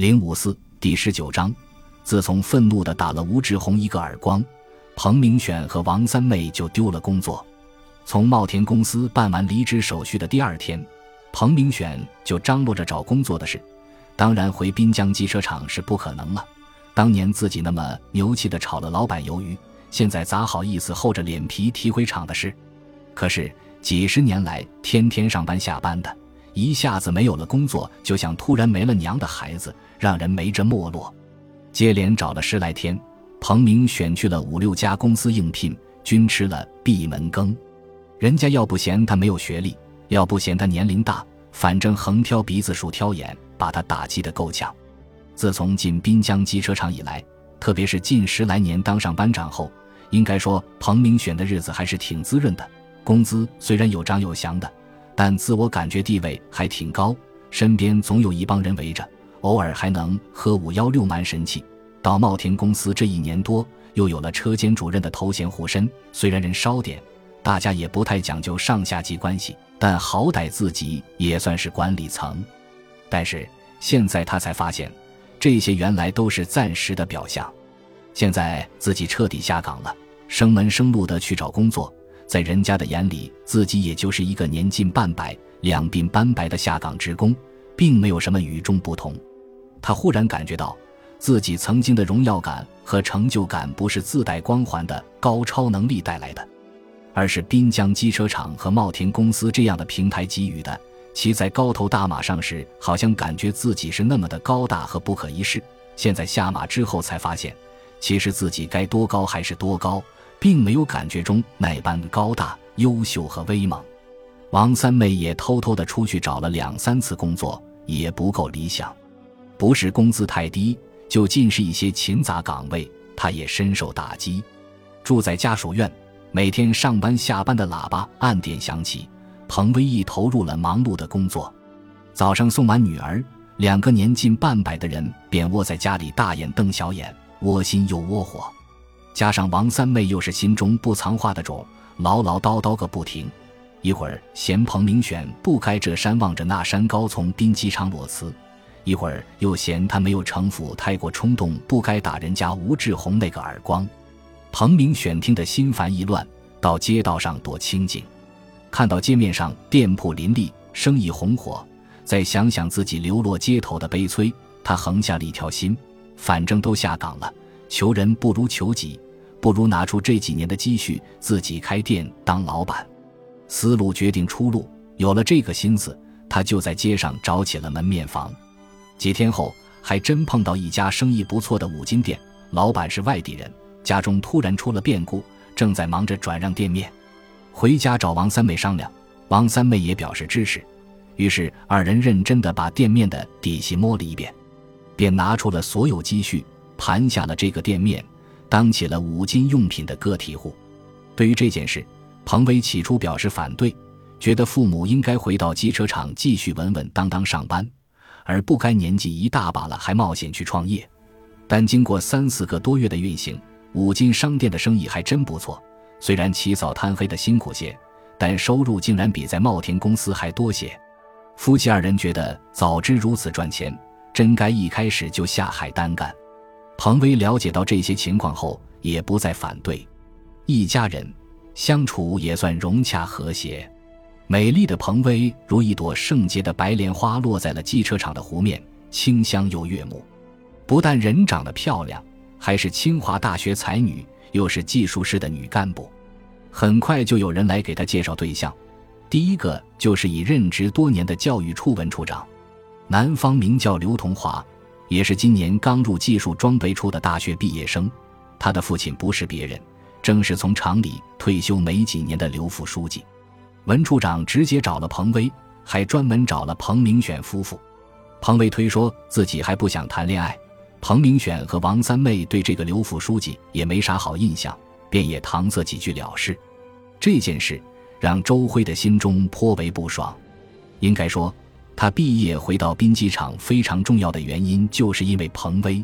零五四第十九章，自从愤怒的打了吴志红一个耳光，彭明选和王三妹就丢了工作。从茂田公司办完离职手续的第二天，彭明选就张罗着找工作的事。当然，回滨江机车厂是不可能了。当年自己那么牛气的炒了老板鱿鱼，现在咋好意思厚着脸皮提回厂的事？可是几十年来天天上班下班的，一下子没有了工作，就像突然没了娘的孩子，让人没着没落。接连找了十来天，彭明选去了五六家公司应聘，均吃了闭门羹。人家要不嫌他没有学历，要不嫌他年龄大，反正横挑鼻子竖挑眼，把他打击得够呛。自从进滨江机车厂以来，特别是近十来年当上班长后，应该说彭明选的日子还是挺滋润的。工资虽然有涨有降的，但自我感觉地位还挺高，身边总有一帮人围着，偶尔还能喝五幺六蛮神气。到茂田公司这一年多，又有了车间主任的头衔护身，虽然人少点。大家也不太讲究上下级关系，但好歹自己也算是管理层。但是现在他才发现，这些原来都是暂时的表象。现在自己彻底下岗了，生门生路的去找工作，在人家的眼里，自己也就是一个年近半百、两鬓斑白的下岗职工，并没有什么与众不同。他忽然感觉到，自己曾经的荣耀感和成就感，不是自带光环的高超能力带来的。而是滨江机车厂和茂田公司这样的平台给予的。骑在高头大马上时，好像感觉自己是那么的高大和不可一世；现在下马之后，才发现，其实自己该多高还是多高，并没有感觉中那般高大、优秀和威猛。王三妹也偷偷的出去找了两三次工作，也不够理想，不是工资太低，就尽是一些勤杂岗位，她也深受打击。住在家属院。每天上班下班的喇叭按点响起，彭威义投入了忙碌的工作。早上送完女儿，两个年近半百的人便窝在家里大眼瞪小眼，窝心又窝火。加上王三妹又是心中不藏话的种，唠唠叨叨个不停。一会儿嫌彭明选不该这山望着那山高从滨机场裸辞，一会儿又嫌他没有城府太过冲动，不该打人家吴志红那个耳光。彭明选听得心烦意乱，到街道上躲清静。看到街面上店铺林立，生意红火，再想想自己流落街头的悲催，他横下了一条心：反正都下岗了，求人不如求己，不如拿出这几年的积蓄，自己开店当老板。思路决定出路，有了这个心思，他就在街上找起了门面房。几天后，还真碰到一家生意不错的五金店，老板是外地人。家中突然出了变故，正在忙着转让店面，回家找王三妹商量。王三妹也表示支持，于是二人认真的把店面的底细摸了一遍，便拿出了所有积蓄，盘下了这个店面，当起了五金用品的个体户。对于这件事，彭威起初表示反对，觉得父母应该回到机车厂继续稳稳当当上班，而不该年纪一大把了还冒险去创业。但经过三四个多月的运行，五金商店的生意还真不错，虽然起早贪黑的辛苦些，但收入竟然比在茂田公司还多些。夫妻二人觉得早知如此赚钱，真该一开始就下海单干。彭威了解到这些情况后，也不再反对，一家人相处也算融洽和谐。美丽的彭威如一朵圣洁的白莲花，落在了机车厂的湖面，清香又悦目。不但人长得漂亮。还是清华大学才女，又是技术室的女干部，很快就有人来给她介绍对象。第一个就是已任职多年的教育处文处长，男方名叫刘同华，也是今年刚入技术装备处的大学毕业生。他的父亲不是别人，正是从厂里退休没几年的刘副书记。文处长直接找了彭威，还专门找了彭明选夫妇。彭威推说自己还不想谈恋爱。彭明选和王三妹对这个刘副书记也没啥好印象，便也搪塞几句了事。这件事让周辉的心中颇为不爽。应该说，他毕业回到滨机厂非常重要的原因，就是因为彭威。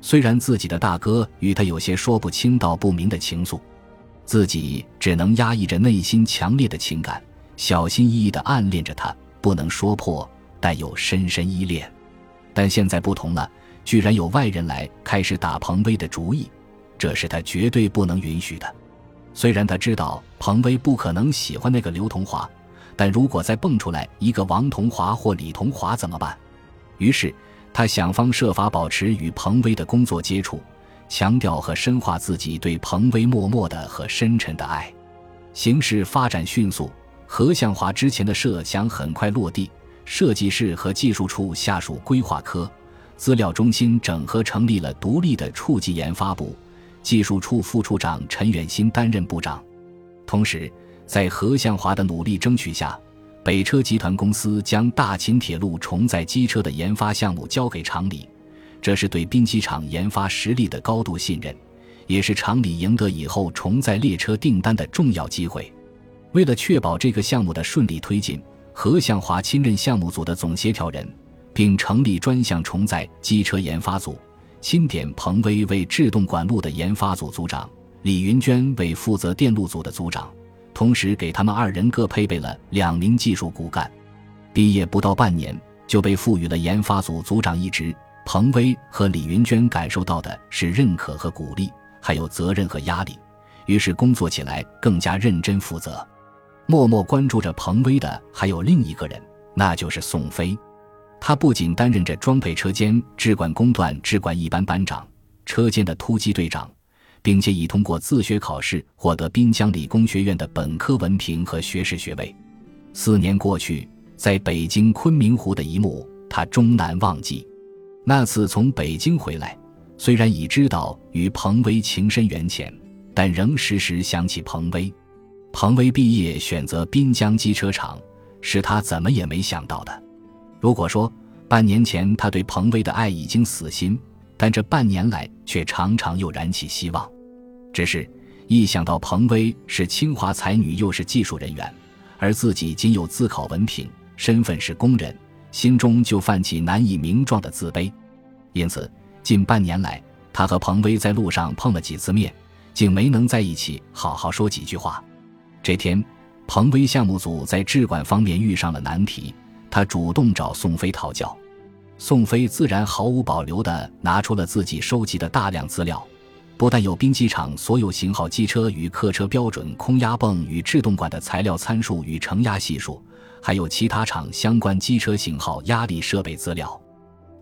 虽然自己的大哥与他有些说不清道不明的情愫，自己只能压抑着内心强烈的情感，小心翼翼地暗恋着他，不能说破，但又深深依恋。但现在不同了，居然有外人来开始打彭威的主意，这是他绝对不能允许的。虽然他知道彭威不可能喜欢那个刘同华，但如果再蹦出来一个王同华或李同华怎么办？于是他想方设法保持与彭威的工作接触，强调和深化自己对彭威默默的和深沉的爱。形势发展迅速，何向华之前的设想很快落地。设计室和技术处下属规划科、资料中心整合成立了独立的处级研发部，技术处副处长陈远新担任部长。同时，在何向华的努力争取下，北车集团公司将大秦铁路重载机车的研发项目交给厂里，这是对滨机厂研发实力的高度信任，也是厂里赢得以后重载列车订单的重要机会。为了确保这个项目的顺利推进。何向华亲任项目组的总协调人，并成立专项重载机车研发组，钦点彭威为制动管路的研发组组长，李云娟为负责电路组的组长，同时给他们二人各配备了两名技术骨干。毕业不到半年，就被赋予了研发组组长一职。彭威和李云娟感受到的是认可和鼓励，还有责任和压力，于是工作起来更加认真负责。默默关注着彭威的还有另一个人，那就是宋飞。他不仅担任着装配车间质管工段质管一班班长、车间的突击队长，并且已通过自学考试获得滨江理工学院的本科文凭和学士学位。四年过去，在北京昆明湖的一幕，他终难忘记。那次从北京回来，虽然已知道与彭威情深缘浅，但仍时时想起彭威。彭威毕业选择滨江机车厂，是他怎么也没想到的。如果说半年前他对彭威的爱已经死心，但这半年来却常常又燃起希望。只是一想到彭威是清华才女，又是技术人员，而自己仅有自考文凭，身份是工人，心中就泛起难以名状的自卑。因此，近半年来，他和彭威在路上碰了几次面，竟没能在一起好好说几句话。这天，彭威项目组在质管方面遇上了难题，他主动找宋飞讨教，宋飞自然毫无保留地拿出了自己收集的大量资料，不但有兵机场所有型号机车与客车标准空压泵与制动管的材料参数与承压系数，还有其他厂相关机车型号压力设备资料。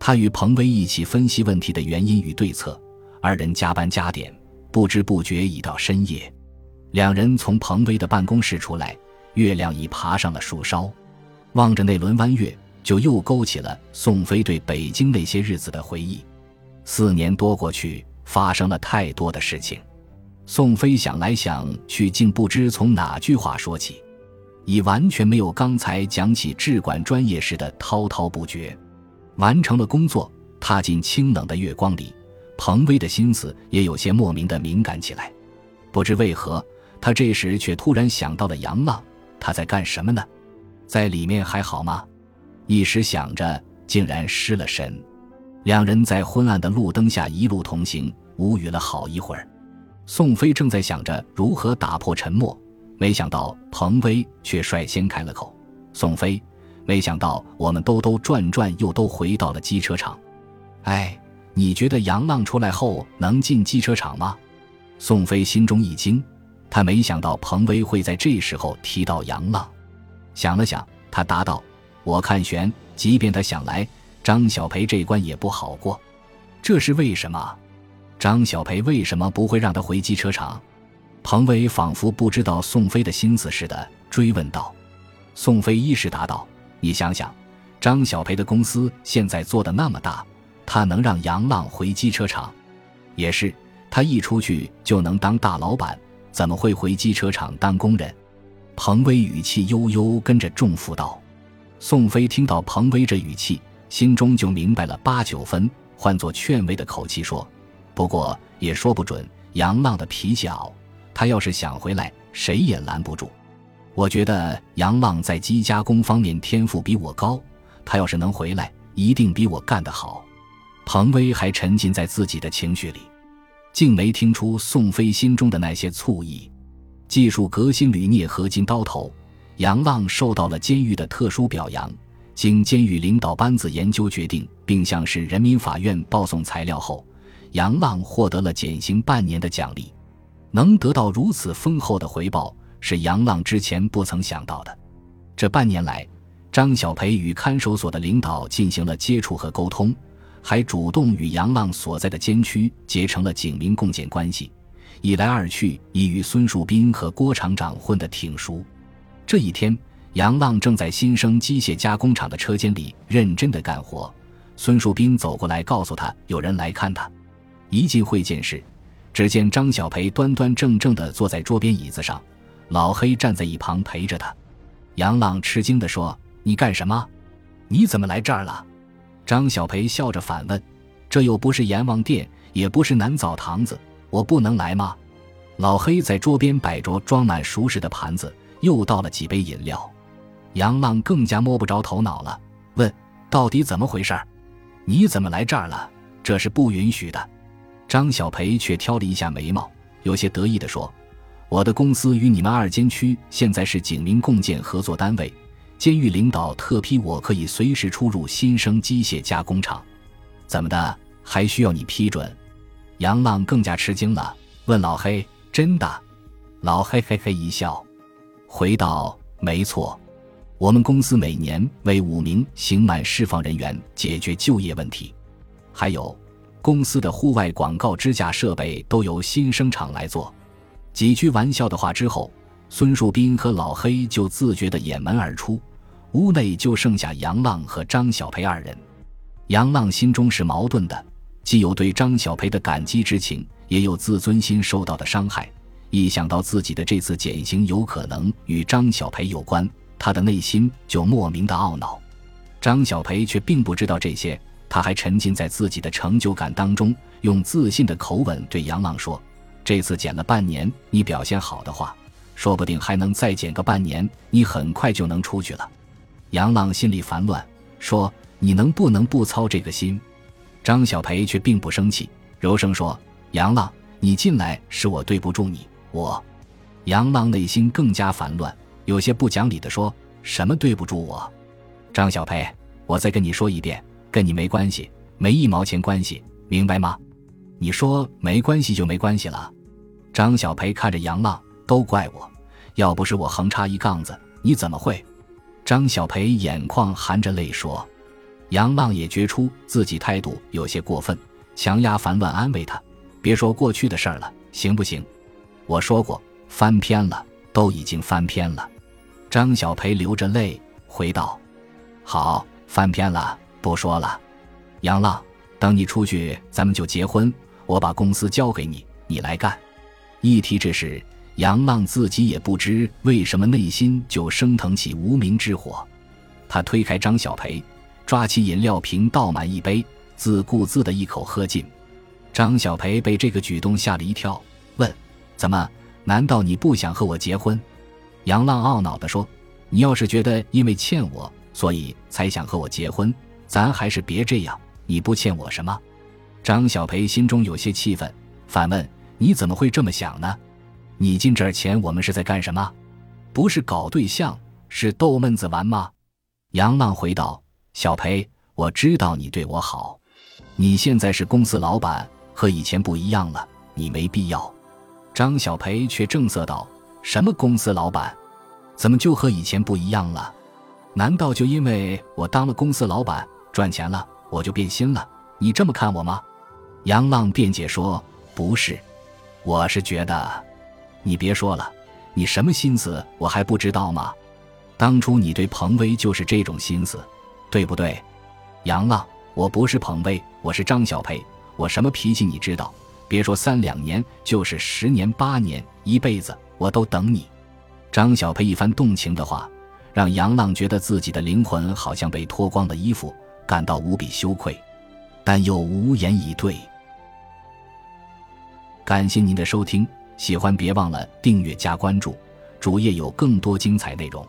他与彭威一起分析问题的原因与对策，二人加班加点，不知不觉已到深夜。两人从彭威的办公室出来，月亮已爬上了树梢，望着那轮弯月，就又勾起了宋飞对北京那些日子的回忆。四年多过去，发生了太多的事情。宋飞想来想去，竟不知从哪句话说起，已完全没有刚才讲起质管专业时的滔滔不绝。完成了工作，踏进清冷的月光里，彭威的心思也有些莫名的敏感起来，不知为何。他这时却突然想到了杨浪，他在干什么呢？在里面还好吗？一时想着，竟然失了神。两人在昏暗的路灯下一路同行，无语了好一会儿。宋飞正在想着如何打破沉默，没想到彭威却率先开了口：“宋飞，没想到我们兜兜转转又都回到了机车厂。哎，你觉得杨浪出来后能进机车厂吗？”宋飞心中一惊。他没想到彭威会在这时候提到杨浪，想了想，他答道：“我看悬，即便他想来，张小培这关也不好过。这是为什么？张小培为什么不会让他回机车厂？”彭威仿佛不知道宋飞的心思似的，追问道。宋飞一时答道：“你想想，张小培的公司现在做的那么大，他能让杨浪回机车厂？也是，他一出去就能当大老板。”怎么会回机车厂当工人？彭威语气悠悠，跟着重负道。宋飞听到彭威这语气，心中就明白了八九分，换作劝慰的口气说：“不过也说不准，杨浪的脾气好，他要是想回来，谁也拦不住。我觉得杨浪在机加工方面天赋比我高，他要是能回来，一定比我干得好。”彭威还沉浸在自己的情绪里。竟没听出宋飞心中的那些醋意。技术革新铝镍合金刀头，杨浪受到了监狱的特殊表扬，经监狱领导班子研究决定，并向市人民法院报送材料后，杨浪获得了减刑半年的奖励。能得到如此丰厚的回报，是杨浪之前不曾想到的。这半年来，张小培与看守所的领导进行了接触和沟通，还主动与杨浪所在的监区结成了警民共建关系。一来二去，已与孙树斌和郭厂长混得挺熟。这一天。杨浪正在新生机械加工厂的车间里认真的干活，孙树斌走过来告诉他有人来看他。一进会见室，只见张小培端端正正的坐在桌边椅子上，老黑站在一旁陪着他。杨浪吃惊的说：“你干什么？你怎么来这儿了？”张小培笑着反问：“这又不是阎王殿，也不是南澡堂子，我不能来吗？”老黑在桌边摆着装满熟食的盘子，又倒了几杯饮料。杨浪更加摸不着头脑了，问：“到底怎么回事？你怎么来这儿了？这是不允许的。”张小培却挑了一下眉毛，有些得意地说：“我的公司与你们二监区现在是警民共建合作单位，监狱领导特批我可以随时出入新生机械加工厂。怎么的？还需要你批准？”杨浪更加吃惊了，问老黑：“真的？”老黑嘿嘿一笑，回道：“没错。”我们公司每年为五名刑满释放人员解决就业问题，还有公司的户外广告支架设备都由新生厂来做。几句玩笑的话之后，孙树斌和老黑就自觉地掩门而出，屋内就剩下杨浪和张小培二人。杨浪心中是矛盾的，既有对张小培的感激之情，也有自尊心受到的伤害。一想到自己的这次减刑有可能与张小培有关，他的内心就莫名的懊恼，张小培却并不知道这些，他还沉浸在自己的成就感当中，用自信的口吻对杨浪说：“这次减了半年，你表现好的话，说不定还能再减个半年，你很快就能出去了。”杨浪心里烦乱，说：“你能不能不操这个心？”张小培却并不生气，柔声说：“杨浪，你进来是我对不住你，我。”杨浪内心更加烦乱。有些不讲理的说：“什么对不住我，张小培？我再跟你说一遍，跟你没关系，没一毛钱关系，明白吗？你说没关系就没关系了。”张小培看着杨浪，都怪我，要不是我横插一杠子，你怎么会？张小培眼眶含着泪说。杨浪也觉出自己态度有些过分，强压烦乱安慰他：“别说过去的事儿了，行不行？我说过，翻篇了，都已经翻篇了。”张小培流着泪回道：“好，翻篇了，不说了。杨浪，等你出去，咱们就结婚。我把公司交给你，你来干。”一提这事，杨浪自己也不知为什么内心就升腾起无名之火。他推开张小培，抓起饮料瓶倒满一杯，自顾自的一口喝尽。张小培被这个举动吓了一跳，问：“怎么？难道你不想和我结婚？”杨浪懊恼地说：“你要是觉得因为欠我，所以才想和我结婚，咱还是别这样。你不欠我什么？”张小培心中有些气愤，反问：“你怎么会这么想呢？你进这儿前，我们是在干什么？不是搞对象，是逗闷子玩吗？”杨浪回道：“小培，我知道你对我好，你现在是公司老板，和以前不一样了，你没必要。”张小培却正色道。什么公司老板，怎么就和以前不一样了？难道就因为我当了公司老板赚钱了，我就变心了？你这么看我吗？杨浪辩解说：“不是，我是觉得，你别说了，你什么心思我还不知道吗？当初你对彭威就是这种心思，对不对？”杨浪，我不是彭威，我是张小培，我什么脾气你知道？别说三两年，就是十年八年，一辈子。我都等你，张小培一番动情的话，让杨浪觉得自己的灵魂好像被脱光了衣服，感到无比羞愧，但又无言以对。感谢您的收听，喜欢别忘了订阅加关注，主页有更多精彩内容。